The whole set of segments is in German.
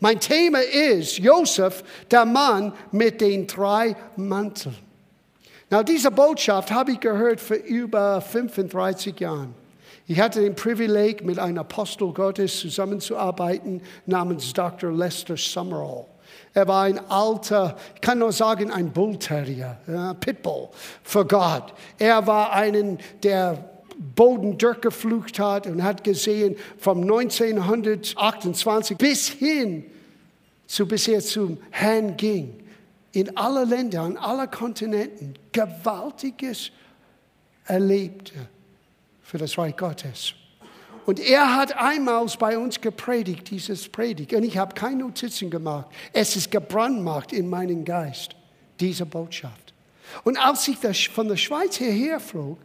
Mein Thema ist Josef, der Mann mit den drei Manteln. Na, diese Botschaft habe ich gehört für über 35 Jahre. Ich hatte den Privileg, mit einem Apostel Gottes zusammenzuarbeiten namens Dr. Lester Summerall. Er war ein alter, ich kann nur sagen, ein Bullterrier, ja, Pitbull für Gott. Er war einen, der Boden durchgeflucht hat und hat gesehen, vom 1928 bis hin zu bisher zum Herrn ging, in alle Länder, an alle Kontinenten, Gewaltiges erlebte für das Reich Gottes. Und er hat einmal bei uns gepredigt, dieses Predigt. Und ich habe keine Notizen gemacht. Es ist gebrandmarkt in meinen Geist, diese Botschaft. Und als ich von der Schweiz hierher flog,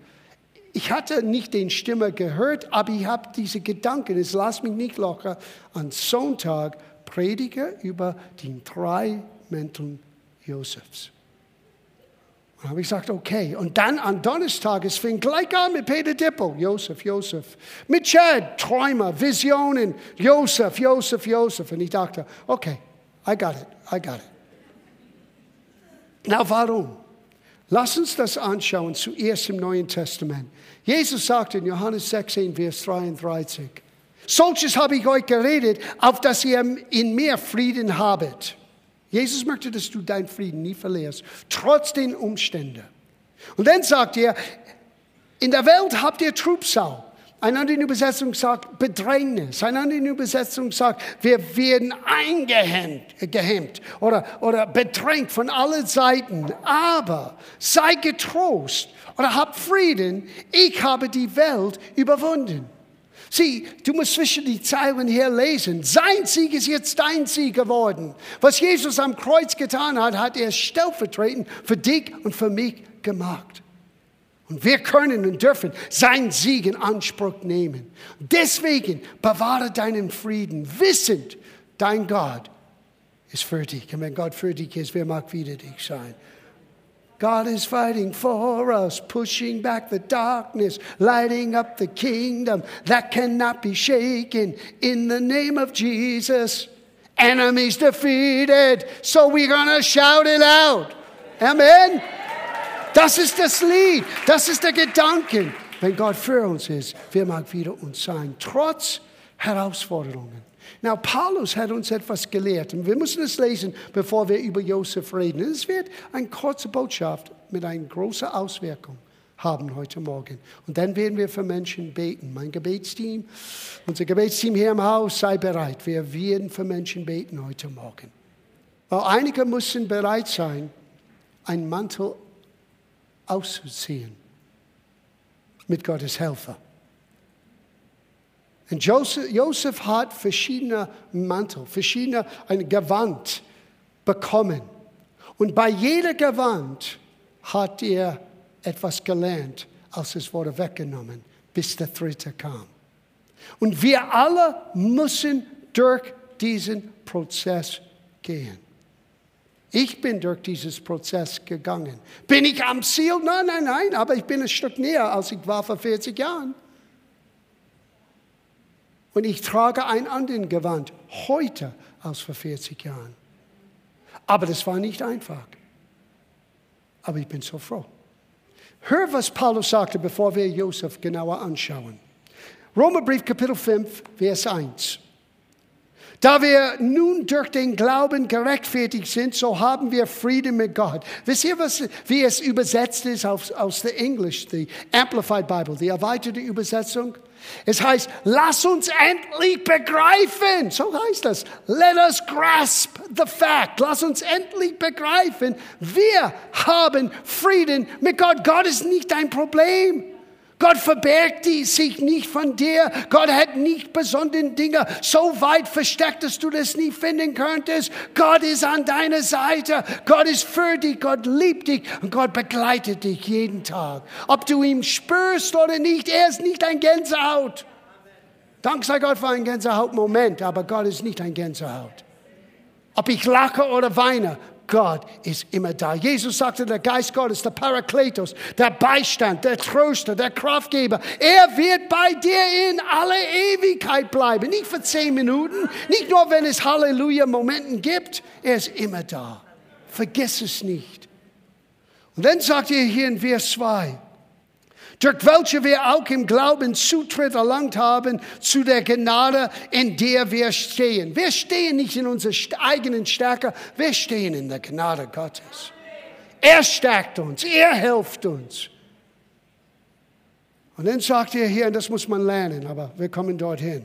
ich hatte nicht den Stimme gehört, aber ich habe diese Gedanken, es lass mich nicht locker, an Sonntag predige über die drei Mänteln Josefs. Und habe ich gesagt, okay. Und dann am Donnerstag, es fing gleich an mit Peter Dippel, Josef, Josef. Mit Chad, Träume, Visionen, Josef, Josef, Josef. Und ich dachte, okay, I got it, I got it. Na, warum? Lass uns das anschauen, zuerst im Neuen Testament. Jesus sagte in Johannes 16, Vers 33, Solches habe ich euch geredet, auf dass ihr in mir Frieden habet. Jesus möchte, dass du deinen Frieden nie verlierst, trotz den Umständen. Und dann sagt er, in der Welt habt ihr Trubsau. Eine andere Übersetzung sagt Bedrängnis. Eine andere Übersetzung sagt, wir werden eingehemmt oder, oder bedrängt von allen Seiten. Aber sei getrost oder hab Frieden. Ich habe die Welt überwunden. Sieh, du musst zwischen die Zeilen hier lesen. Sein Sieg ist jetzt dein Sieg geworden. Was Jesus am Kreuz getan hat, hat er stellvertretend für dich und für mich gemacht. Und wir können und dürfen sein Sieg in Anspruch nehmen. Deswegen bewahre deinen Frieden, wissend, dein Gott ist für dich. Und wenn Gott für dich ist, wer mag wieder dich sein? God is fighting for us, pushing back the darkness, lighting up the kingdom that cannot be shaken in the name of Jesus. Enemies defeated, so we're gonna shout it out. Amen. Das ist das Lied, das ist der Gedanke. Wenn Gott für uns ist, wer mag wieder uns sein, trotz Herausforderungen. Now, Paulus hat uns etwas gelehrt und wir müssen es lesen, bevor wir über Josef reden. Es wird eine kurze Botschaft mit einer großen Auswirkung haben heute Morgen. Und dann werden wir für Menschen beten. Mein Gebetsteam, unser Gebetsteam hier im Haus, sei bereit. Wir werden für Menschen beten heute Morgen. Weil einige müssen bereit sein, einen Mantel auszuziehen mit Gottes Helfer. Und Joseph, Joseph hat verschiedene Mantel, verschiedene ein Gewand bekommen. Und bei jeder Gewand hat er etwas gelernt, als es wurde weggenommen, bis der dritte kam. Und wir alle müssen durch diesen Prozess gehen. Ich bin durch dieses Prozess gegangen. Bin ich am Ziel? Nein, nein, nein, aber ich bin ein Stück näher, als ich war vor 40 Jahren. Und ich trage ein anderen Gewand heute als vor 40 Jahren. Aber das war nicht einfach. Aber ich bin so froh. Hör, was Paulus sagte, bevor wir Josef genauer anschauen. Römerbrief Kapitel 5, Vers 1. Da wir nun durch den Glauben gerechtfertigt sind, so haben wir Frieden mit Gott. Wisst ihr, was, wie es übersetzt ist aus, aus der English, die Amplified Bible, die erweiterte Übersetzung? Es heißt, lass uns endlich begreifen. So heißt das. Let us grasp the fact. Lass uns endlich begreifen. Wir haben Frieden mit Gott. Gott ist nicht dein Problem. Gott verbergt sich nicht von dir. Gott hat nicht besondere Dinge so weit versteckt, dass du das nie finden könntest. Gott ist an deiner Seite. Gott ist für dich. Gott liebt dich. Und Gott begleitet dich jeden Tag. Ob du ihn spürst oder nicht, er ist nicht ein Gänsehaut. Dank sei Gott für einen Gänsehaut-Moment, aber Gott ist nicht ein Gänsehaut. Ob ich lache oder weine, Gott ist immer da. Jesus sagte, der Geist Gottes, der Parakletos, der Beistand, der Tröster, der Kraftgeber, er wird bei dir in alle Ewigkeit bleiben. Nicht für zehn Minuten, nicht nur, wenn es Halleluja-Momenten gibt, er ist immer da. Vergiss es nicht. Und dann sagt er hier in Vers 2, durch welche wir auch im Glauben Zutritt erlangt haben zu der Gnade, in der wir stehen. Wir stehen nicht in unserer eigenen Stärke, wir stehen in der Gnade Gottes. Er stärkt uns, er hilft uns. Und dann sagt er hier, und das muss man lernen, aber wir kommen dorthin.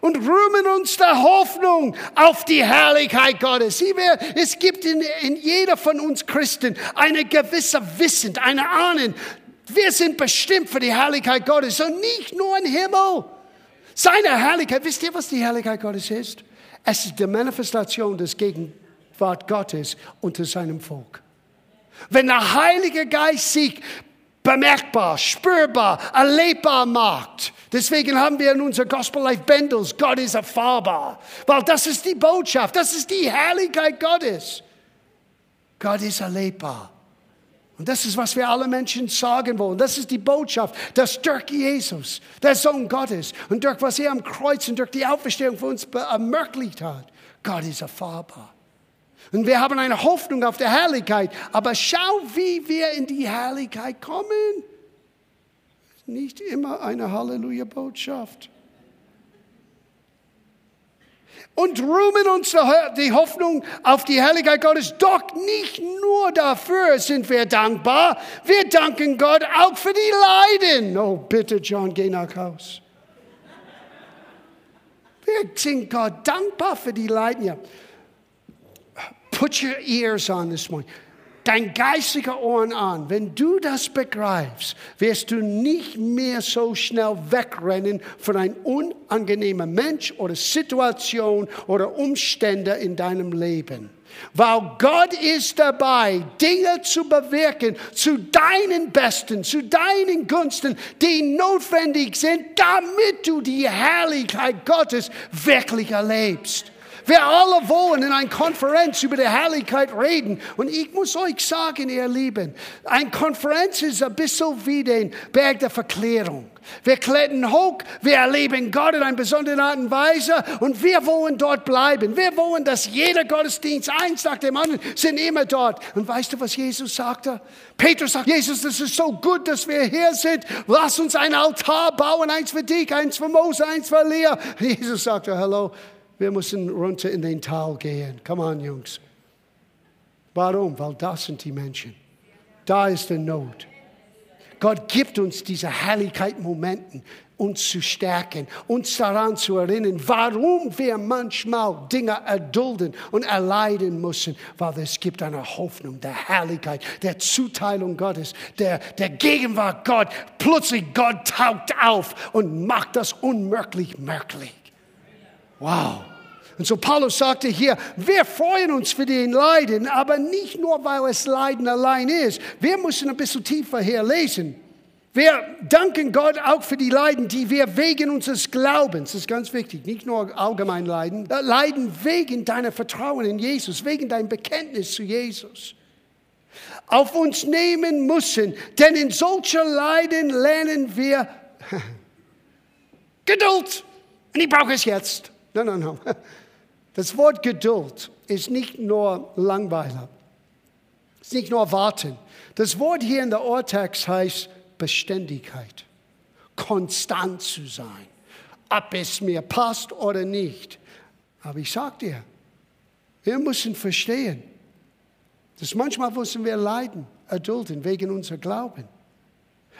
Und rühmen uns der Hoffnung auf die Herrlichkeit Gottes. Sieh, wir, es gibt in, in jeder von uns Christen eine gewisse Wissen, eine Ahnen, wir sind bestimmt für die Herrlichkeit Gottes und nicht nur im Himmel. Seine Herrlichkeit, wisst ihr, was die Herrlichkeit Gottes ist? Es ist die Manifestation des Gegenwart Gottes unter seinem Volk. Wenn der Heilige Geist sich bemerkbar, spürbar, erlebbar macht, deswegen haben wir in unser Gospel Life Bendels, Gott ist erfahrbar, weil das ist die Botschaft, das ist die Herrlichkeit Gottes. Gott ist erlebbar. Und das ist, was wir alle Menschen sagen wollen. Das ist die Botschaft, dass durch Jesus, der Sohn Gottes, und durch was er am Kreuz und durch die Auferstehung für uns ermöglicht hat, Gott ist erfahrbar. Und wir haben eine Hoffnung auf die Herrlichkeit. Aber schau, wie wir in die Herrlichkeit kommen. Nicht immer eine Halleluja-Botschaft und rühmen uns die Hoffnung auf die Herrlichkeit Gottes. Doch nicht nur dafür sind wir dankbar, wir danken Gott auch für die Leiden. Oh, bitte, John, geh nach Haus. Wir sind Gott dankbar für die Leiden. Put your ears on this morning dein geistiger Ohren an. Wenn du das begreifst, wirst du nicht mehr so schnell wegrennen von einem unangenehmen Mensch oder Situation oder Umstände in deinem Leben. Weil Gott ist dabei, Dinge zu bewirken zu deinen Besten, zu deinen Gunsten, die notwendig sind, damit du die Herrlichkeit Gottes wirklich erlebst. Wir alle wollen in einer Konferenz über die Herrlichkeit reden. Und ich muss euch sagen, ihr Lieben, eine Konferenz ist ein bisschen wie den Berg der Verklärung. Wir klettern hoch, wir erleben Gott in einer besonderen Art und Weise und wir wollen dort bleiben. Wir wollen, dass jeder Gottesdienst, eins nach dem anderen, sind immer dort. Und weißt du, was Jesus sagte? Petrus sagt, Jesus, das ist so gut, dass wir hier sind. Lass uns ein Altar bauen, eins für dich, eins für Mose, eins für Lea. Jesus sagte, hallo, wir müssen runter in den Tal gehen. Come on, Jungs. Warum? Weil das sind die Menschen. Da ist die Not. Gott gibt uns diese Herrlichkeit-Momenten, uns zu stärken, uns daran zu erinnern, warum wir manchmal Dinge erdulden und erleiden müssen, weil es gibt eine Hoffnung der Herrlichkeit, der Zuteilung Gottes, der, der Gegenwart Gott. Plötzlich Gott taucht auf und macht das unmöglich möglich. Wow. Und so Paulus sagte hier, wir freuen uns für den Leiden, aber nicht nur, weil es Leiden allein ist. Wir müssen ein bisschen tiefer hier lesen. Wir danken Gott auch für die Leiden, die wir wegen unseres Glaubens, das ist ganz wichtig, nicht nur allgemein Leiden, äh, Leiden wegen deiner Vertrauen in Jesus, wegen deinem Bekenntnis zu Jesus, auf uns nehmen müssen. Denn in solcher Leiden lernen wir Geduld. Und ich brauche es jetzt. Nein, nein, nein. Das Wort Geduld ist nicht nur Langweiler, ist nicht nur Warten. Das Wort hier in der Urtext heißt Beständigkeit, konstant zu sein, ob es mir passt oder nicht. Aber ich sage dir, wir müssen verstehen, dass manchmal müssen wir leiden, erdulden wegen unser Glauben.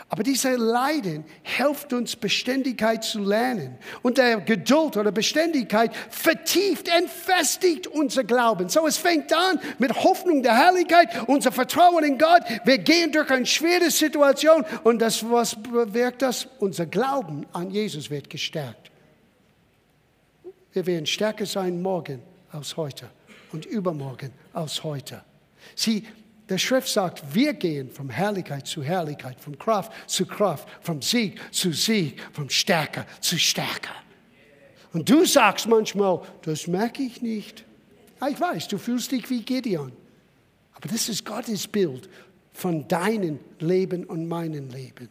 Aber dieser Leiden hilft uns, Beständigkeit zu lernen. Und der Geduld oder Beständigkeit vertieft, entfestigt unser Glauben. So, es fängt an mit Hoffnung der Herrlichkeit, unser Vertrauen in Gott. Wir gehen durch eine schwere Situation und das, was bewirkt das? Unser Glauben an Jesus wird gestärkt. Wir werden stärker sein morgen als heute und übermorgen als heute. Sie, der Schrift sagt, wir gehen von Herrlichkeit zu Herrlichkeit, von Kraft zu Kraft, vom Sieg zu Sieg, vom Stärker zu Stärker. Und du sagst manchmal, das merke ich nicht. Ich weiß, du fühlst dich wie Gideon. Aber das ist Gottes Bild von deinem Leben und meinem Leben.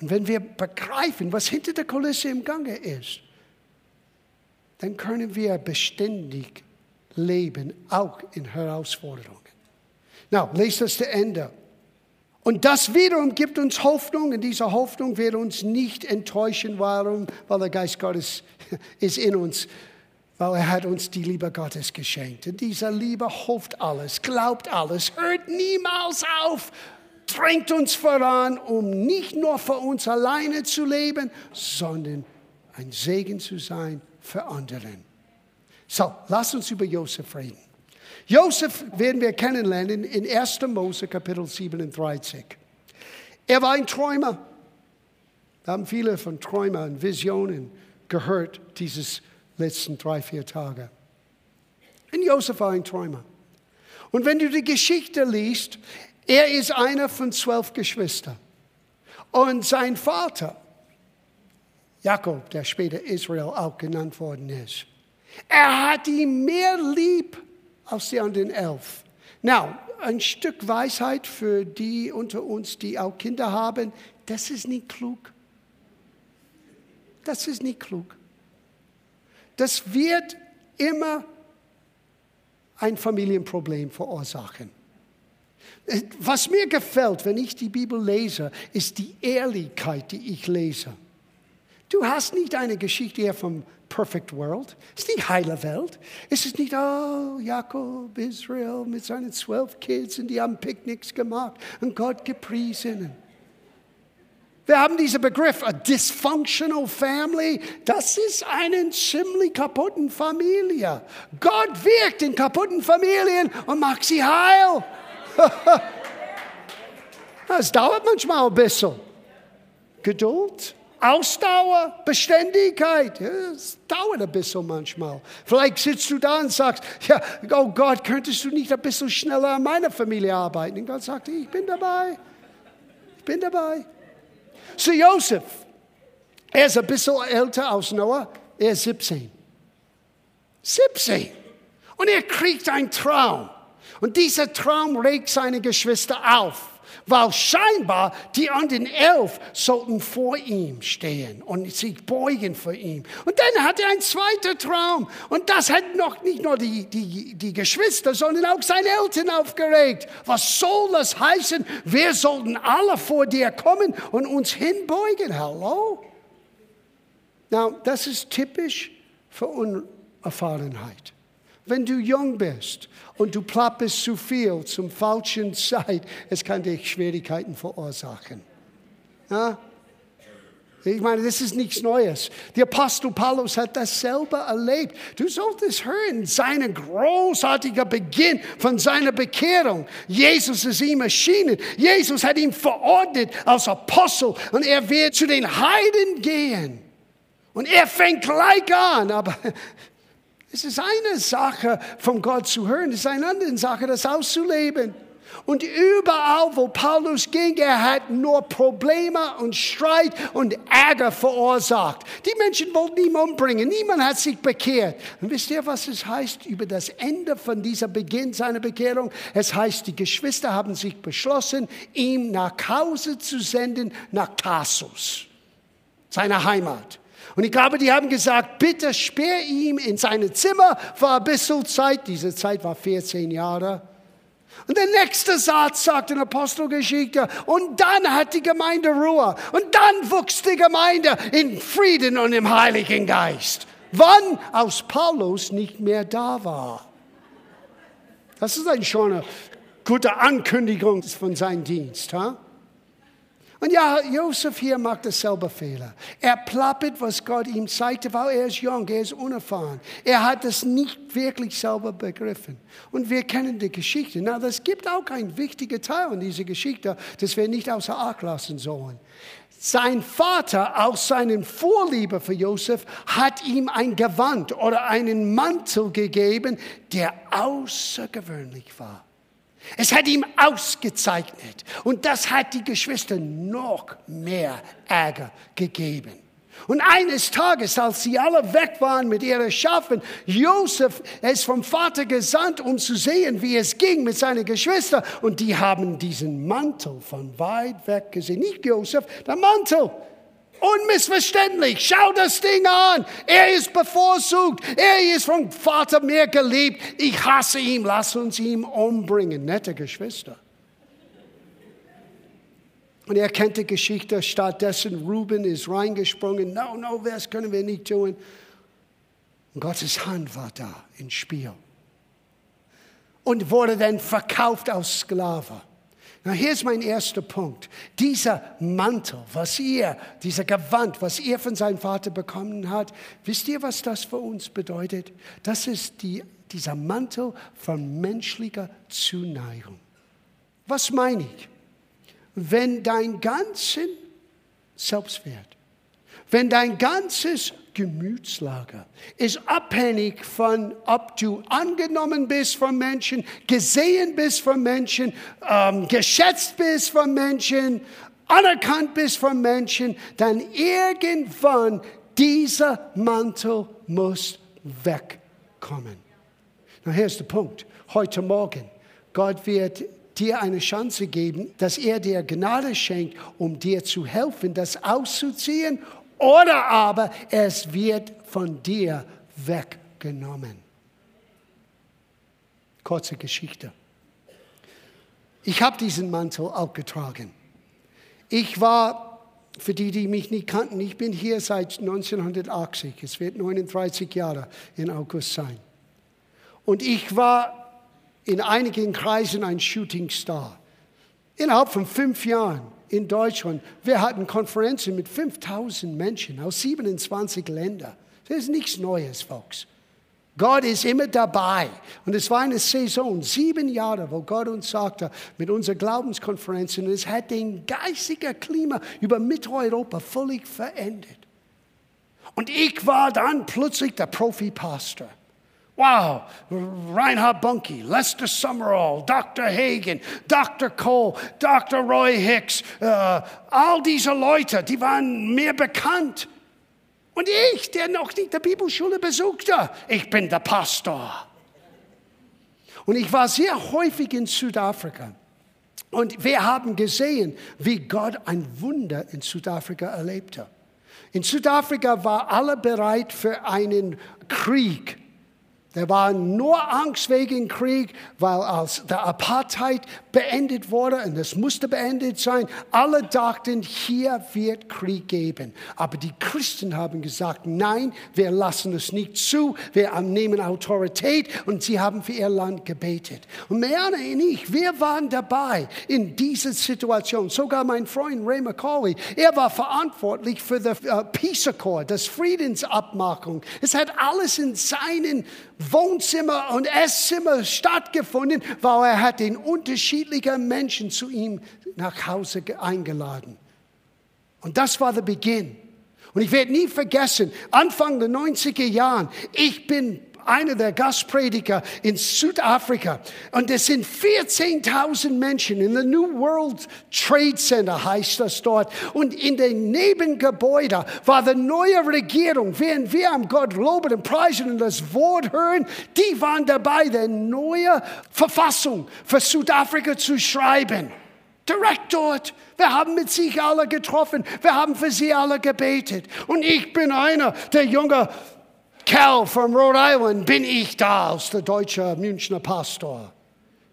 Und wenn wir begreifen, was hinter der Kulisse im Gange ist, dann können wir beständig leben, auch in Herausforderungen. Na, lest das zu Ende. Und das wiederum gibt uns Hoffnung, und diese Hoffnung wird uns nicht enttäuschen. Warum? Weil der Geist Gottes ist in uns, weil er hat uns die Liebe Gottes geschenkt. Und diese Liebe hofft alles, glaubt alles, hört niemals auf, drängt uns voran, um nicht nur für uns alleine zu leben, sondern ein Segen zu sein für anderen. So, lass uns über Josef reden. Josef werden wir kennenlernen in 1. Mose Kapitel 37. Er war ein Träumer. Wir haben viele von Träumern und Visionen gehört dieses letzten drei, vier Tage. Und Josef war ein Träumer. Und wenn du die Geschichte liest, er ist einer von zwölf Geschwistern. Und sein Vater, Jakob, der später Israel auch genannt worden ist, er hat ihn mehr lieb als die anderen elf. Now, ein Stück Weisheit für die unter uns, die auch Kinder haben, das ist nicht klug. Das ist nicht klug. Das wird immer ein Familienproblem verursachen. Was mir gefällt, wenn ich die Bibel lese, ist die Ehrlichkeit, die ich lese. Du hast nicht eine Geschichte hier vom Perfect World. Es ist nicht heile Welt. Es ist nicht, oh, Jakob, Israel mit seinen zwölf Kids und die haben Picknicks gemacht und Gott gepriesen. Wir haben diesen Begriff, a dysfunctional family. Das ist eine ziemlich kaputten Familie. Gott wirkt in kaputten Familien und macht sie heil. Es dauert manchmal ein bisschen. Geduld. Ausdauer, Beständigkeit. Es dauert ein bisschen manchmal. Vielleicht sitzt du da und sagst, ja, oh Gott, könntest du nicht ein bisschen schneller an meiner Familie arbeiten? Und Gott sagt, ich bin dabei. Ich bin dabei. So Josef, er ist ein bisschen älter als Noah. Er ist 17. 17. Und er kriegt einen Traum. Und dieser Traum regt seine Geschwister auf weil scheinbar die anderen elf sollten vor ihm stehen und sich beugen vor ihm. Und dann hat er einen zweiten Traum und das hat noch nicht nur die, die, die Geschwister, sondern auch seine Eltern aufgeregt. Was soll das heißen? Wir sollten alle vor dir kommen und uns hinbeugen. Hallo? Now, das ist typisch für Unerfahrenheit. Wenn du jung bist und du plapperst zu viel zum falschen Zeit, es kann dir Schwierigkeiten verursachen. Ja? Ich meine, das ist nichts Neues. Der Apostel Paulus hat das selber erlebt. Du solltest hören, sein großartiger Beginn von seiner Bekehrung. Jesus ist ihm erschienen. Jesus hat ihn verordnet als Apostel und er wird zu den Heiden gehen. Und er fängt gleich an, aber es ist eine Sache, von Gott zu hören, es ist eine andere Sache, das auszuleben. Und überall, wo Paulus ging, er hat nur Probleme und Streit und Ärger verursacht. Die Menschen wollten ihn umbringen. Niemand hat sich bekehrt. Und wisst ihr, was es heißt über das Ende von dieser Beginn seiner Bekehrung? Es heißt, die Geschwister haben sich beschlossen, ihn nach Hause zu senden, nach Tarsus, seiner Heimat. Und ich glaube, die haben gesagt, bitte sperr ihm in seine Zimmer für ein bisschen Zeit. Diese Zeit war 14 Jahre. Und der nächste Satz sagt in Apostelgeschichte, und dann hat die Gemeinde Ruhe. Und dann wuchs die Gemeinde in Frieden und im Heiligen Geist. Wann? Aus Paulus nicht mehr da war. Das ist eine schöne, gute Ankündigung von seinem Dienst. Ha? Und ja, Josef hier macht dasselbe Fehler. Er plappert, was Gott ihm zeigte, weil er ist jung, er ist unerfahren. Er hat das nicht wirklich selber begriffen. Und wir kennen die Geschichte. Na, das gibt auch einen wichtigen Teil in dieser Geschichte, das wir nicht außer Acht lassen sollen. Sein Vater, aus seinem Vorliebe für Josef, hat ihm ein Gewand oder einen Mantel gegeben, der außergewöhnlich war. Es hat ihm ausgezeichnet und das hat die Geschwister noch mehr Ärger gegeben. Und eines Tages, als sie alle weg waren mit ihren Schafen, Josef ist vom Vater gesandt, um zu sehen, wie es ging mit seinen Geschwistern. Und die haben diesen Mantel von weit weg gesehen. Nicht Josef, der Mantel. Unmissverständlich. Schau das Ding an. Er ist bevorzugt. Er ist vom Vater mehr geliebt. Ich hasse ihn. Lass uns ihn umbringen. Nette Geschwister. Und er kennt die Geschichte. Stattdessen Ruben ist reingesprungen. No, no, das können wir nicht tun. Und Gottes Hand war da ins Spiel. Und wurde dann verkauft als Sklave. Na, hier ist mein erster Punkt. Dieser Mantel, was ihr, dieser Gewand, was ihr von seinem Vater bekommen habt, wisst ihr, was das für uns bedeutet? Das ist die, dieser Mantel von menschlicher Zuneigung. Was meine ich? Wenn dein ganzen Selbstwert, wenn dein ganzes Gemütslage ist abhängig von, ob du angenommen bist von Menschen, gesehen bist von Menschen, ähm, geschätzt bist von Menschen, anerkannt bist von Menschen, dann irgendwann dieser Mantel muss wegkommen. Na, hier ist der Punkt. Heute Morgen, Gott wird dir eine Chance geben, dass er dir Gnade schenkt, um dir zu helfen, das auszuziehen oder aber es wird von dir weggenommen. Kurze Geschichte. Ich habe diesen Mantel auch getragen. Ich war, für die, die mich nicht kannten, ich bin hier seit 1980. Es wird 39 Jahre in August sein. Und ich war in einigen Kreisen ein Shootingstar. Innerhalb von fünf Jahren in Deutschland. Wir hatten Konferenzen mit 5000 Menschen aus 27 Ländern. Das ist nichts Neues, Folks. Gott ist immer dabei. Und es war eine Saison, sieben Jahre, wo Gott uns sagte, mit unseren Glaubenskonferenzen, es hat den geistigen Klima über Mitteleuropa völlig verändert. Und ich war dann plötzlich der Profi-Pastor. Wow, Reinhard Bunke, Lester Summerall, Dr. Hagen, Dr. Cole, Dr. Roy Hicks, äh, all diese Leute, die waren mir bekannt. Und ich, der noch nicht die Bibelschule besuchte, ich bin der Pastor. Und ich war sehr häufig in Südafrika. Und wir haben gesehen, wie Gott ein Wunder in Südafrika erlebte. In Südafrika war alle bereit für einen Krieg der war nur Angst wegen Krieg, weil als der Apartheid beendet wurde, und es musste beendet sein, alle dachten, hier wird Krieg geben. Aber die Christen haben gesagt, nein, wir lassen es nicht zu, wir nehmen Autorität und sie haben für ihr Land gebetet. Und Marianne und ich, wir waren dabei in dieser Situation. Sogar mein Freund Ray McCauley, er war verantwortlich für das uh, Peace Accord, das Friedensabmachung. Es hat alles in seinen Wohnzimmer und Esszimmer stattgefunden, weil er hat den unterschiedlichen Menschen zu ihm nach Hause eingeladen. Und das war der Beginn. Und ich werde nie vergessen, Anfang der 90er Jahren, ich bin einer der Gastprediger in Südafrika. Und es sind 14.000 Menschen in der New World Trade Center, heißt das dort. Und in den Nebengebäuden war die neue Regierung, während wir am Gott loben und preisen und das Wort hören, die waren dabei, die neue Verfassung für Südafrika zu schreiben. Direkt dort. Wir haben mit sich alle getroffen. Wir haben für sie alle gebetet. Und ich bin einer der jungen Cal from Rhode Island bin ich da als der deutsche Münchner Pastor.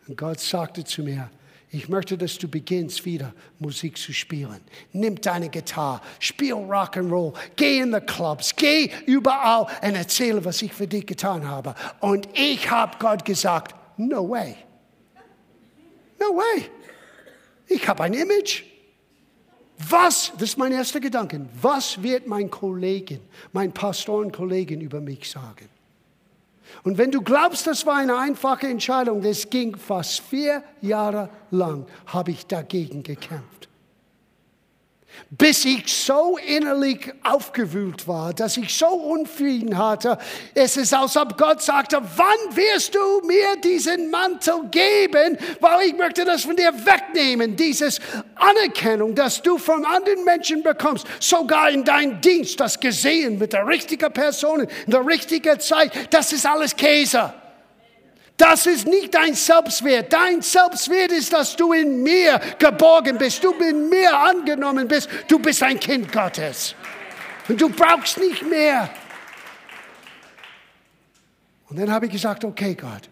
Und Gott sagte zu mir, ich möchte, dass du beginnst wieder Musik zu spielen. Nimm deine Gitarre, spiel Rock'n'Roll, geh in die Clubs, geh überall und erzähle, was ich für dich getan habe. Und ich habe Gott gesagt, no way. No way. Ich habe ein Image. Was, das ist mein erster Gedanke, was wird mein Kollegen, mein Pastorenkollegen über mich sagen? Und wenn du glaubst, das war eine einfache Entscheidung, das ging fast vier Jahre lang, habe ich dagegen gekämpft. Bis ich so innerlich aufgewühlt war, dass ich so Unfrieden hatte. Es ist, als ob Gott sagte, wann wirst du mir diesen Mantel geben? Weil ich möchte das von dir wegnehmen, dieses Anerkennung, das du von anderen Menschen bekommst, sogar in deinem Dienst, das gesehen mit der richtigen Person, in der richtigen Zeit, das ist alles Käse. Das ist nicht dein Selbstwert. Dein Selbstwert ist, dass du in mir geborgen bist, du in mir angenommen bist. Du bist ein Kind Gottes. Und du brauchst nicht mehr. Und dann habe ich gesagt, okay Gott.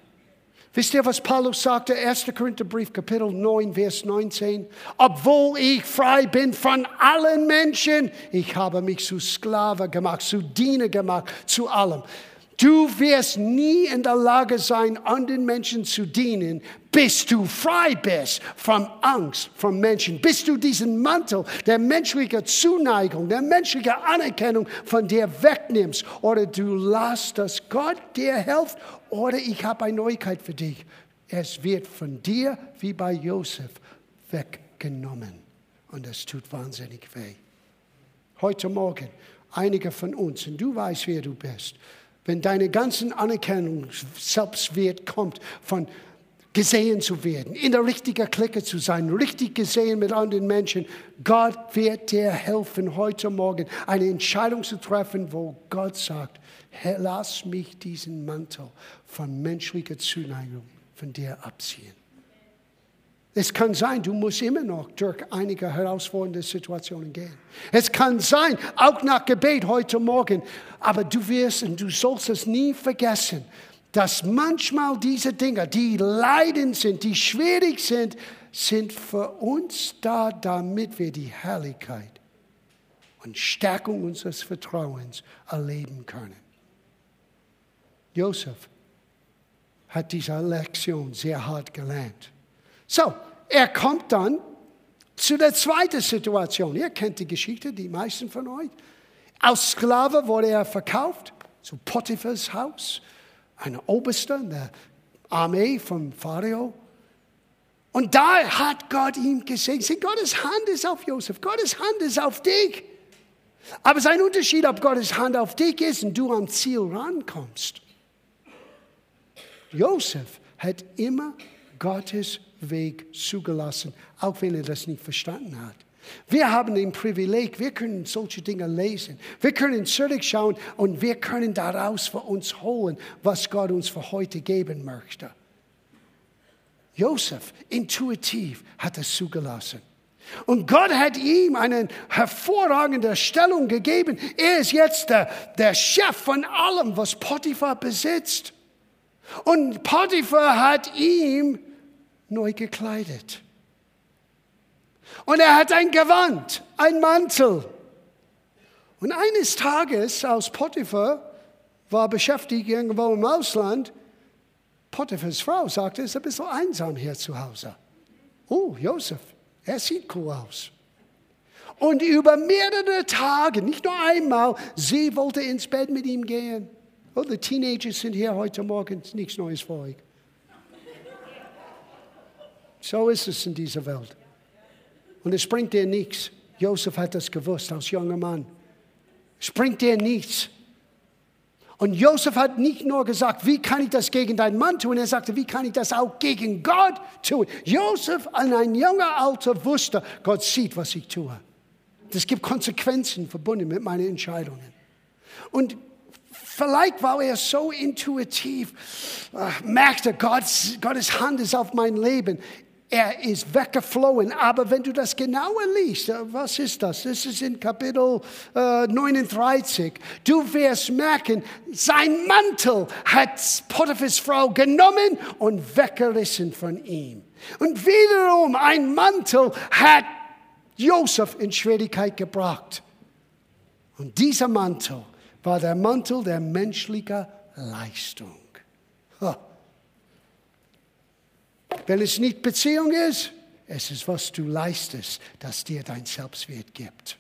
Wisst ihr, was Paulus sagte? 1. Korintherbrief, Kapitel 9, Vers 19. Obwohl ich frei bin von allen Menschen, ich habe mich zu Sklave gemacht, zu Diener gemacht, zu allem. Du wirst nie in der Lage sein, anderen Menschen zu dienen, bis du frei bist von Angst von Menschen, bis du diesen Mantel der menschlichen Zuneigung, der menschlichen Anerkennung von dir wegnimmst oder du lässt, dass Gott dir hilft oder ich habe eine Neuigkeit für dich. Es wird von dir wie bei Josef weggenommen und es tut wahnsinnig weh. Heute Morgen, einige von uns, und du weißt, wer du bist, wenn deine ganzen Anerkennung, Selbstwert kommt von gesehen zu werden, in der richtigen Clique zu sein, richtig gesehen mit anderen Menschen. Gott wird dir helfen, heute Morgen eine Entscheidung zu treffen, wo Gott sagt, lass mich diesen Mantel von menschlicher Zuneigung von dir abziehen. Es kann sein, du musst immer noch durch einige herausfordernde Situationen gehen. Es kann sein, auch nach Gebet heute Morgen, aber du wirst und du sollst es nie vergessen, dass manchmal diese Dinge, die leidend sind, die schwierig sind, sind für uns da, damit wir die Herrlichkeit und Stärkung unseres Vertrauens erleben können. Josef hat diese Lektion sehr hart gelernt. So, er kommt dann zu der zweiten Situation. Ihr kennt die Geschichte, die meisten von euch. Als Sklave wurde er verkauft zu Potiphas Haus, einer Oberster in der Armee von Pharao. Und da hat Gott ihm gesegnet. Gottes Hand ist auf Josef, Gottes Hand ist auf dich. Aber es ist ein Unterschied, ob Gottes Hand auf dich ist und du am Ziel rankommst. Josef hat immer Gottes Weg zugelassen, auch wenn er das nicht verstanden hat. Wir haben ein Privileg, wir können solche Dinge lesen. Wir können zurückschauen und wir können daraus für uns holen, was Gott uns für heute geben möchte. Josef, intuitiv, hat es zugelassen. Und Gott hat ihm eine hervorragende Stellung gegeben. Er ist jetzt der, der Chef von allem, was Potiphar besitzt. Und Potiphar hat ihm neu gekleidet. Und er hat ein Gewand, ein Mantel. Und eines Tages, aus Potiphar war beschäftigt irgendwo im Ausland, Potiphars Frau sagte, es ist ein bisschen einsam hier zu Hause. Oh, Josef, er sieht cool aus. Und über mehrere Tage, nicht nur einmal, sie wollte ins Bett mit ihm gehen. Oh, die Teenagers sind hier heute Morgen, nichts Neues für euch. So ist es in dieser Welt. Und es bringt dir nichts. Josef hat das gewusst als junger Mann. Es bringt dir nichts. Und Josef hat nicht nur gesagt, wie kann ich das gegen deinen Mann tun, er sagte, wie kann ich das auch gegen Gott tun. Josef, ein junger Alter, wusste, Gott sieht, was ich tue. Es gibt Konsequenzen verbunden mit meinen Entscheidungen. Und vielleicht war er so intuitiv, äh, merkte, Gott, Gottes Hand ist auf mein Leben. Er ist weggeflohen. Aber wenn du das genauer liest, äh, was ist das? Das ist in Kapitel äh, 39. Du wirst merken, sein Mantel hat Potiphas Frau genommen und weggerissen von ihm. Und wiederum ein Mantel hat Josef in Schwierigkeit gebracht. Und dieser Mantel war der Mantel der menschlichen Leistung. Oh. Wenn es nicht Beziehung ist, es ist, was du leistest, das dir dein Selbstwert gibt.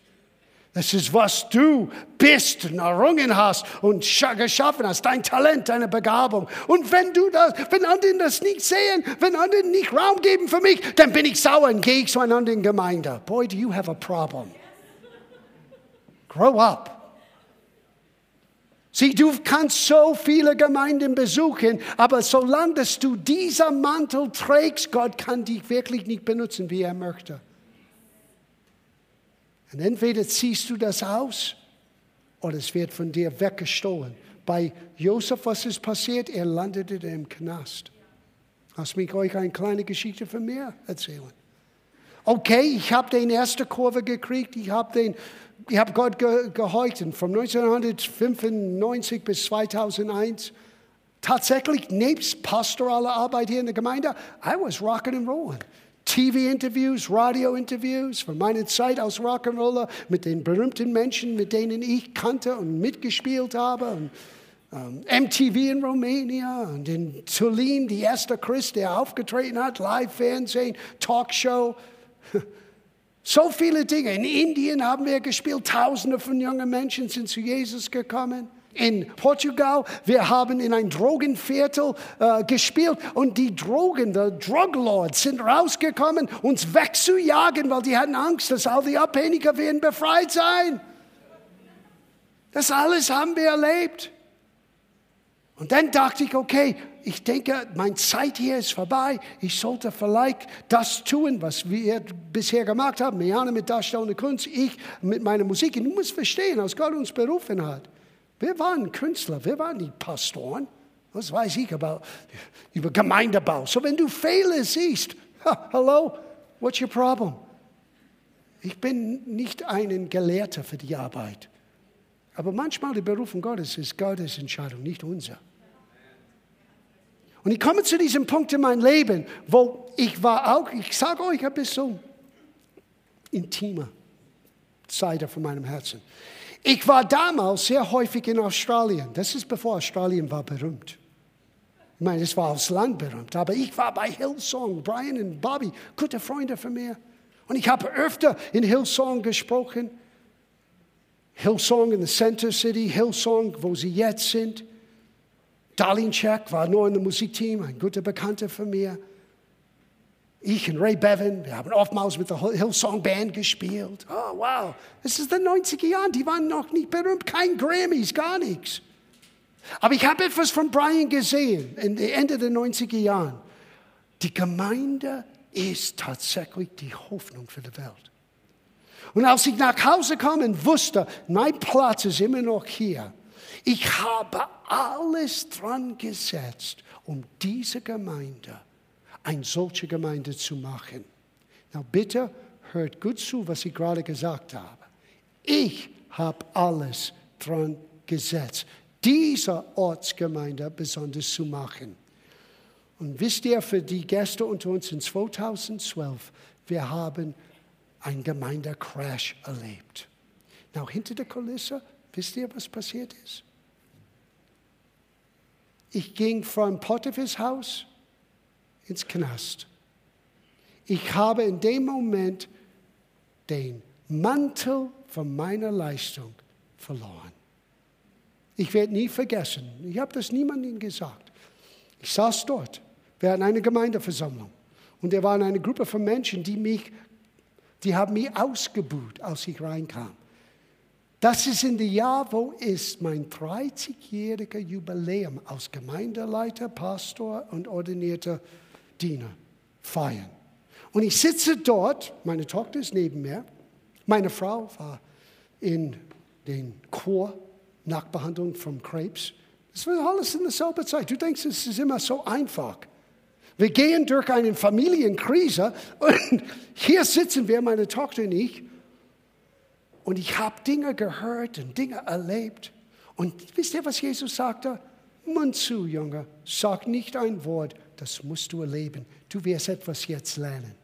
Das ist, was du bist und errungen hast und geschaffen hast, dein Talent, deine Begabung. Und wenn du das, wenn andere das nicht sehen, wenn andere nicht Raum geben für mich, dann bin ich sauer und gehe zu einer anderen Gemeinde. Boy, do you have a problem. Grow up. Sieh, du kannst so viele Gemeinden besuchen, aber solange du dieser Mantel trägst, Gott kann dich wirklich nicht benutzen, wie er möchte. Und entweder ziehst du das aus oder es wird von dir weggestohlen. Bei Josef, was ist passiert? Er landete im Knast. Lass mich euch eine kleine Geschichte von mir erzählen. Okay, ich habe den erste Kurve gekriegt, ich habe den ich habe Gott ge geholfen von 1995 bis 2001. Tatsächlich, nebst pastoraler Arbeit hier in der Gemeinde, I was rocking and rolling. TV-Interviews, Radio-Interviews von meiner Zeit als Rock'n'Roller mit den berühmten Menschen, mit denen ich kannte und mitgespielt habe. Und, um, ähm, MTV in Rumänien und in Tullin, die erste Christ, der aufgetreten hat, Live-Fernsehen, Talkshow. So viele Dinge. In Indien haben wir gespielt, Tausende von jungen Menschen sind zu Jesus gekommen. In Portugal, wir haben in ein Drogenviertel äh, gespielt und die Drogen, die Druglords sind rausgekommen, uns wegzujagen, weil die hatten Angst, dass all die Abhängigen werden befreit sein. Das alles haben wir erlebt. Und dann dachte ich, okay, ich denke, meine Zeit hier ist vorbei. Ich sollte vielleicht das tun, was wir bisher gemacht haben. Miane mit Darstellende Kunst, ich mit meiner Musik. Und du musst verstehen, als Gott uns berufen hat. Wir waren Künstler, wir waren nicht Pastoren. Was weiß ich über, über Gemeindebau? So, wenn du Fehler siehst, hallo, what's your problem? Ich bin nicht ein Gelehrter für die Arbeit. Aber manchmal die Berufung Gottes ist Gottes Entscheidung, nicht unser. Und ich komme zu diesem Punkt in meinem Leben, wo ich war auch, ich sage euch ein bisschen intimer Seite von meinem Herzen. Ich war damals sehr häufig in Australien. Das ist bevor Australien war berühmt. Ich meine, es war aufs Land berühmt. Aber ich war bei Hillsong, Brian und Bobby, gute Freunde von mir. Und ich habe öfter in Hillsong gesprochen. Hillsong in the Center City, Hillsong, wo sie jetzt sind. Darlene Check war nur in dem Musikteam, ein guter Bekannter von mir. Ich und Ray Bevan, wir haben oftmals mit der Hillsong Band gespielt. Oh, wow. Das ist den 90er Jahren, die waren noch nicht berühmt, kein Grammys, gar nichts. Aber ich habe etwas von Brian gesehen, Ende der 90er Jahren. Die Gemeinde ist tatsächlich die Hoffnung für die Welt. Und als ich nach Hause kam und wusste, mein Platz ist immer noch hier, ich habe alles dran gesetzt, um diese Gemeinde, eine solche Gemeinde zu machen. Na bitte hört gut zu, was ich gerade gesagt habe. Ich habe alles dran gesetzt, diese Ortsgemeinde besonders zu machen. Und wisst ihr, für die Gäste unter uns in 2012, wir haben einen Gemeindecrash erlebt. Now, hinter der Kulisse, wisst ihr, was passiert ist? Ich ging von Potiphas Haus ins Knast. Ich habe in dem Moment den Mantel von meiner Leistung verloren. Ich werde nie vergessen, ich habe das niemandem gesagt. Ich saß dort, wir hatten eine Gemeindeversammlung und da waren eine Gruppe von Menschen, die mich, die haben mich ausgebuht, als ich reinkam. Das ist in dem Jahr, wo ist mein 30-jähriger Jubiläum als Gemeindeleiter, Pastor und ordinierter Diener feiern. Und ich sitze dort, meine Tochter ist neben mir, meine Frau war in den Chor, Nachbehandlung von Krebs. Das war alles in derselben Zeit. Du denkst, es ist immer so einfach. Wir gehen durch eine Familienkrise und hier sitzen wir, meine Tochter und ich, und ich habe Dinge gehört und Dinge erlebt. Und wisst ihr, was Jesus sagte? Mund zu, Junge, sag nicht ein Wort, das musst du erleben. Du wirst etwas jetzt lernen.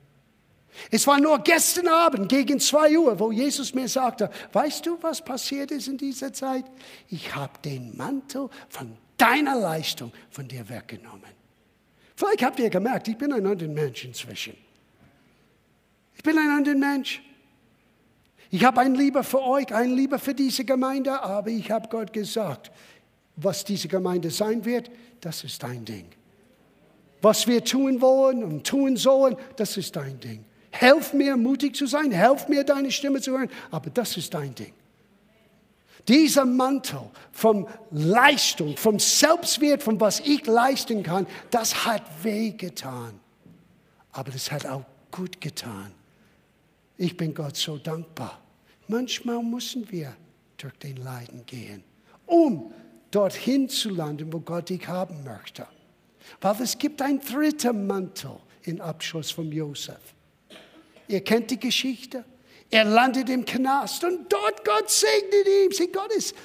Es war nur gestern Abend gegen zwei Uhr, wo Jesus mir sagte, weißt du, was passiert ist in dieser Zeit? Ich habe den Mantel von deiner Leistung von dir weggenommen. Vielleicht habt ihr gemerkt, ich bin ein anderer Mensch inzwischen. Ich bin ein anderer Mensch. Ich habe ein Lieber für euch, ein Lieber für diese Gemeinde, aber ich habe Gott gesagt, was diese Gemeinde sein wird, das ist dein Ding. Was wir tun wollen und tun sollen, das ist dein Ding. Helf mir, mutig zu sein, helf mir, deine Stimme zu hören, aber das ist dein Ding. Dieser Mantel von Leistung, vom Selbstwert, von was ich leisten kann, das hat wehgetan. Aber das hat auch gut getan. Ich bin Gott so dankbar. Manchmal müssen wir durch den Leiden gehen, um dorthin zu landen, wo Gott dich haben möchte. Weil es gibt einen dritten Mantel in Abschluss von Josef. Ihr kennt die Geschichte. Er landet im Knast und dort Gott segnet ihn. Sieh, Gott ist,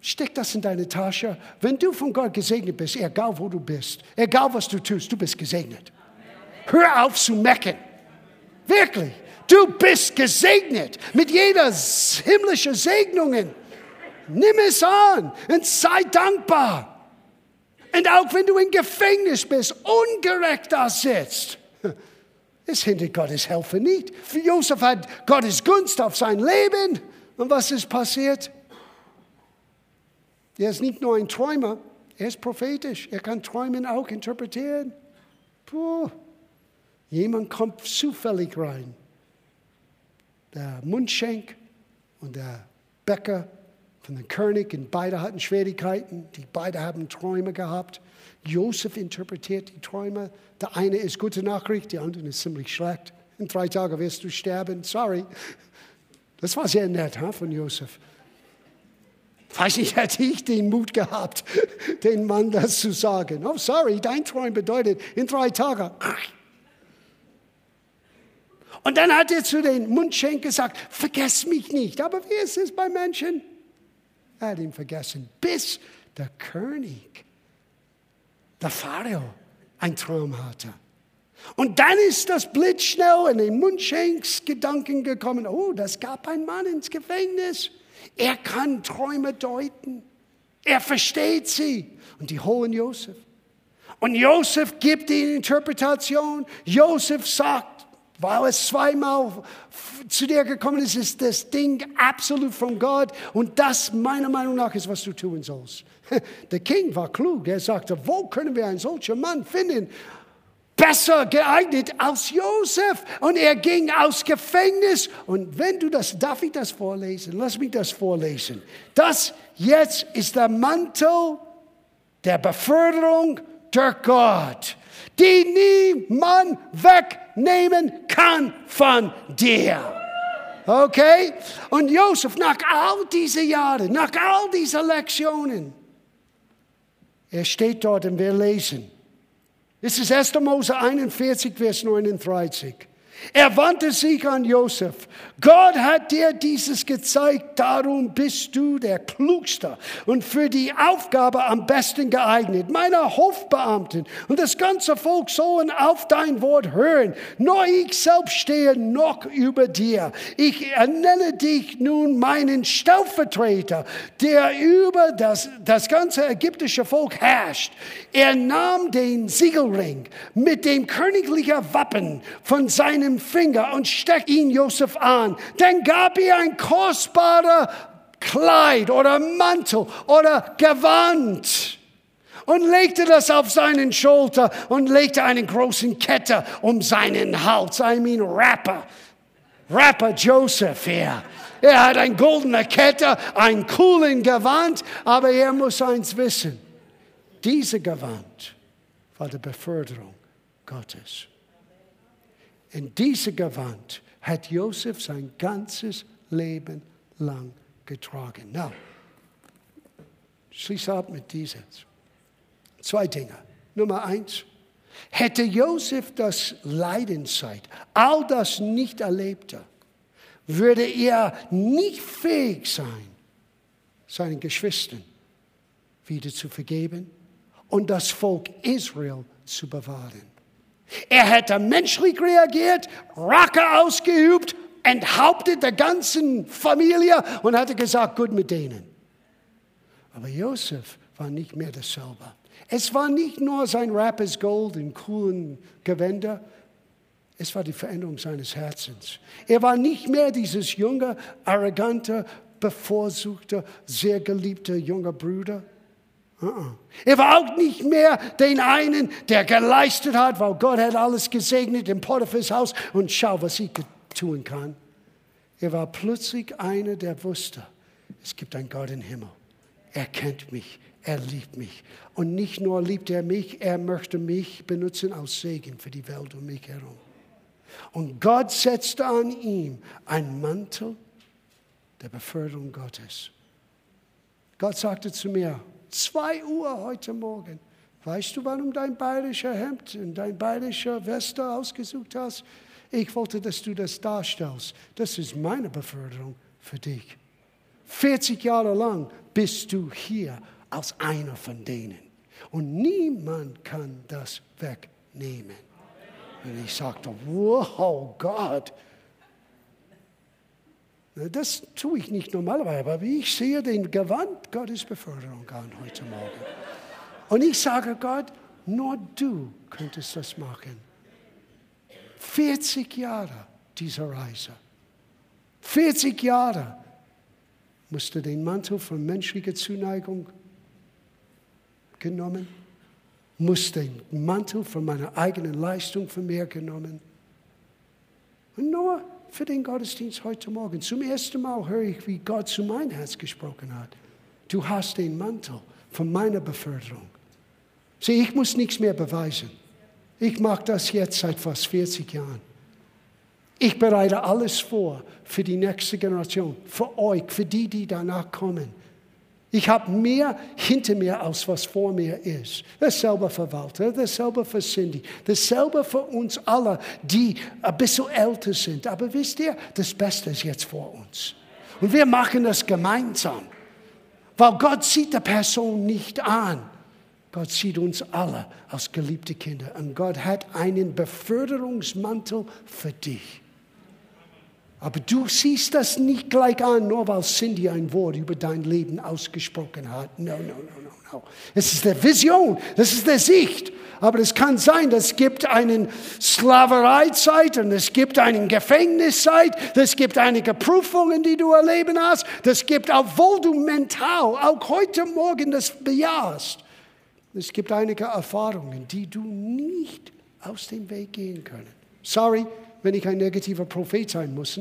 steck das in deine Tasche. Wenn du von Gott gesegnet bist, egal wo du bist, egal was du tust, du bist gesegnet. Hör auf zu mecken. Wirklich. Du bist gesegnet mit jeder himmlischen Segnungen. Nimm es an und sei dankbar. Und auch wenn du im Gefängnis bist, ungerecht da sitzt, es hindert Gottes Helfer nicht. Für Josef hat Gottes Gunst auf sein Leben. Und was ist passiert? Er ist nicht nur ein Träumer, er ist prophetisch. Er kann Träumen auch interpretieren. Puh. Jemand kommt zufällig rein. Der Mundschenk und der Bäcker von dem König und beide hatten Schwierigkeiten. Die beide haben Träume gehabt. Josef interpretiert die Träume. Der eine ist gute Nachricht, die andere ist ziemlich schlecht. In drei Tagen wirst du sterben. Sorry. Das war sehr nett huh, von Josef. Weiß nicht, hätte ich den Mut gehabt, den Mann das zu sagen. Oh, sorry, dein Träum bedeutet in drei Tagen. Und dann hat er zu den Mundschenk gesagt, vergess mich nicht. Aber wie ist es bei Menschen? Er hat ihn vergessen, bis der König, der Pharao, ein Traum hatte. Und dann ist das blitzschnell in den Mundschenks Gedanken gekommen, oh, das gab ein Mann ins Gefängnis. Er kann Träume deuten. Er versteht sie. Und die holen Josef. Und Josef gibt die Interpretation. Josef sagt, weil es zweimal zu dir gekommen ist, ist das Ding absolut von Gott. Und das, meiner Meinung nach, ist, was du tun sollst. Der King war klug. Er sagte, wo können wir einen solchen Mann finden? Besser geeignet als Josef. Und er ging aus Gefängnis. Und wenn du das, darf ich das vorlesen? Lass mich das vorlesen. Das jetzt ist der Mantel der Beförderung durch Gott die niemand wegnehmen kann von dir. Okay? Und Josef, nach all diesen Jahren, nach all diesen Lektionen, er steht dort und wir lesen. Es ist 1. Mose 41, Vers 39. Er wandte sich an Josef. Gott hat dir dieses gezeigt, darum bist du der Klugste und für die Aufgabe am besten geeignet. Meine Hofbeamten und das ganze Volk sollen auf dein Wort hören. Nur ich selbst stehe noch über dir. Ich ernenne dich nun meinen Stellvertreter, der über das, das ganze ägyptische Volk herrscht. Er nahm den Siegelring mit dem königlichen Wappen von seinem Finger und steckte ihn Josef an. Dann gab er ein kostbarer Kleid oder Mantel oder Gewand und legte das auf seinen Schulter und legte einen großen Kette um seinen Hals. I mean Rapper. Rapper Joseph hier. Er hat eine goldene Kette, ein coolen Gewand, aber er muss eins wissen. Diese Gewand war die Beförderung Gottes. In diese Gewand hat Josef sein ganzes Leben lang getragen. Now, schließe ab mit diesem. Zwei Dinge. Nummer eins. Hätte Josef das Leidenszeit, all das nicht erlebte, würde er nicht fähig sein, seinen Geschwistern wieder zu vergeben und das Volk Israel zu bewahren. Er hätte menschlich reagiert, Rache ausgeübt, enthauptet der ganzen Familie und hatte gesagt, gut mit denen. Aber Josef war nicht mehr dasselbe. Es war nicht nur sein Rappers Gold in coolen Gewänder, es war die Veränderung seines Herzens. Er war nicht mehr dieses junge, arrogante, bevorzugte, sehr geliebte junge Bruder. Er war auch nicht mehr den einen, der geleistet hat, weil Gott hat alles gesegnet im Potiphars Haus und schau, was ich tun kann. Er war plötzlich einer, der wusste, es gibt einen Gott im Himmel. Er kennt mich, er liebt mich. Und nicht nur liebt er mich, er möchte mich benutzen als Segen für die Welt um mich herum. Und Gott setzte an ihm einen Mantel der Beförderung Gottes. Gott sagte zu mir, zwei Uhr heute Morgen, weißt du, warum dein bayerischer Hemd und dein bayerischer Weste ausgesucht hast? Ich wollte, dass du das darstellst. Das ist meine Beförderung für dich. 40 Jahre lang bist du hier als einer von denen. Und niemand kann das wegnehmen. Und ich sagte, wow, Gott. Das tue ich nicht normalerweise, aber ich sehe den Gewand Gottes Beförderung an heute Morgen. Und ich sage Gott, nur du könntest das machen. 40 Jahre dieser Reise. 40 Jahre musste den Mantel von menschlicher Zuneigung genommen, musste den Mantel von meiner eigenen Leistung von mir genommen. Und nur für den Gottesdienst heute Morgen. Zum ersten Mal höre ich, wie Gott zu meinem Herz gesprochen hat. Du hast den Mantel von meiner Beförderung. Sieh, ich muss nichts mehr beweisen. Ich mache das jetzt seit fast 40 Jahren. Ich bereite alles vor für die nächste Generation, für euch, für die, die danach kommen. Ich habe mehr hinter mir, als was vor mir ist. Dasselbe für Walter, dasselbe für Cindy, dasselbe für uns alle, die ein bisschen älter sind. Aber wisst ihr, das Beste ist jetzt vor uns. Und wir machen das gemeinsam. Weil Gott sieht die Person nicht an. Gott sieht uns alle als geliebte Kinder. Und Gott hat einen Beförderungsmantel für dich. Aber du siehst das nicht gleich an, nur weil Cindy ein Wort über dein Leben ausgesprochen hat. No, no, no, no, no. Es ist der Vision, das ist der Sicht. Aber es kann sein, es gibt eine Sklavereizeit und es gibt eine Gefängniszeit, es gibt einige Prüfungen, die du erleben hast, es gibt, obwohl du mental auch heute Morgen das bejahst, es gibt einige Erfahrungen, die du nicht aus dem Weg gehen können. Sorry, wenn ich ein negativer Prophet sein muss.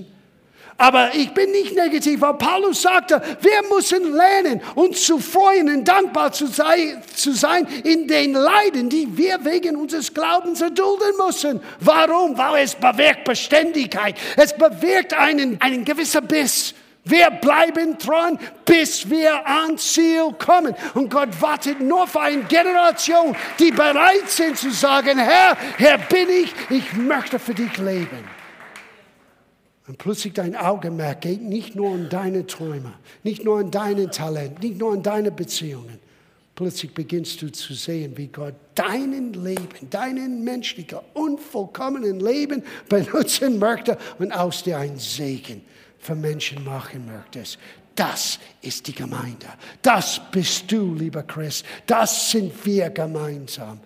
Aber ich bin nicht negativ, weil Paulus sagte, wir müssen lernen, uns zu freuen und dankbar zu sein, zu sein in den Leiden, die wir wegen unseres Glaubens erdulden müssen. Warum? Weil es bewirkt Beständigkeit. Es bewirkt einen, einen gewissen Biss. Wir bleiben dran, bis wir ans Ziel kommen. Und Gott wartet nur für eine Generation, die bereit sind zu sagen, Herr, Herr bin ich, ich möchte für dich leben. Und plötzlich dein Augenmerk geht nicht nur um deine Träume, nicht nur um deinen Talent, nicht nur um deine Beziehungen. Plötzlich beginnst du zu sehen, wie Gott deinen Leben, deinen menschlichen, unvollkommenen Leben benutzen möchte und aus dir ein Segen für Menschen machen möchtest. Das ist die Gemeinde. Das bist du, lieber Chris. Das sind wir gemeinsam.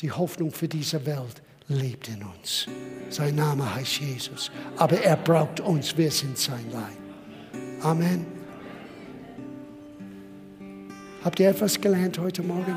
Die Hoffnung für diese Welt lebt in uns. Sein Name heißt Jesus. Aber er braucht uns. Wir sind sein Leib. Amen. Habt ihr etwas gelernt heute Morgen?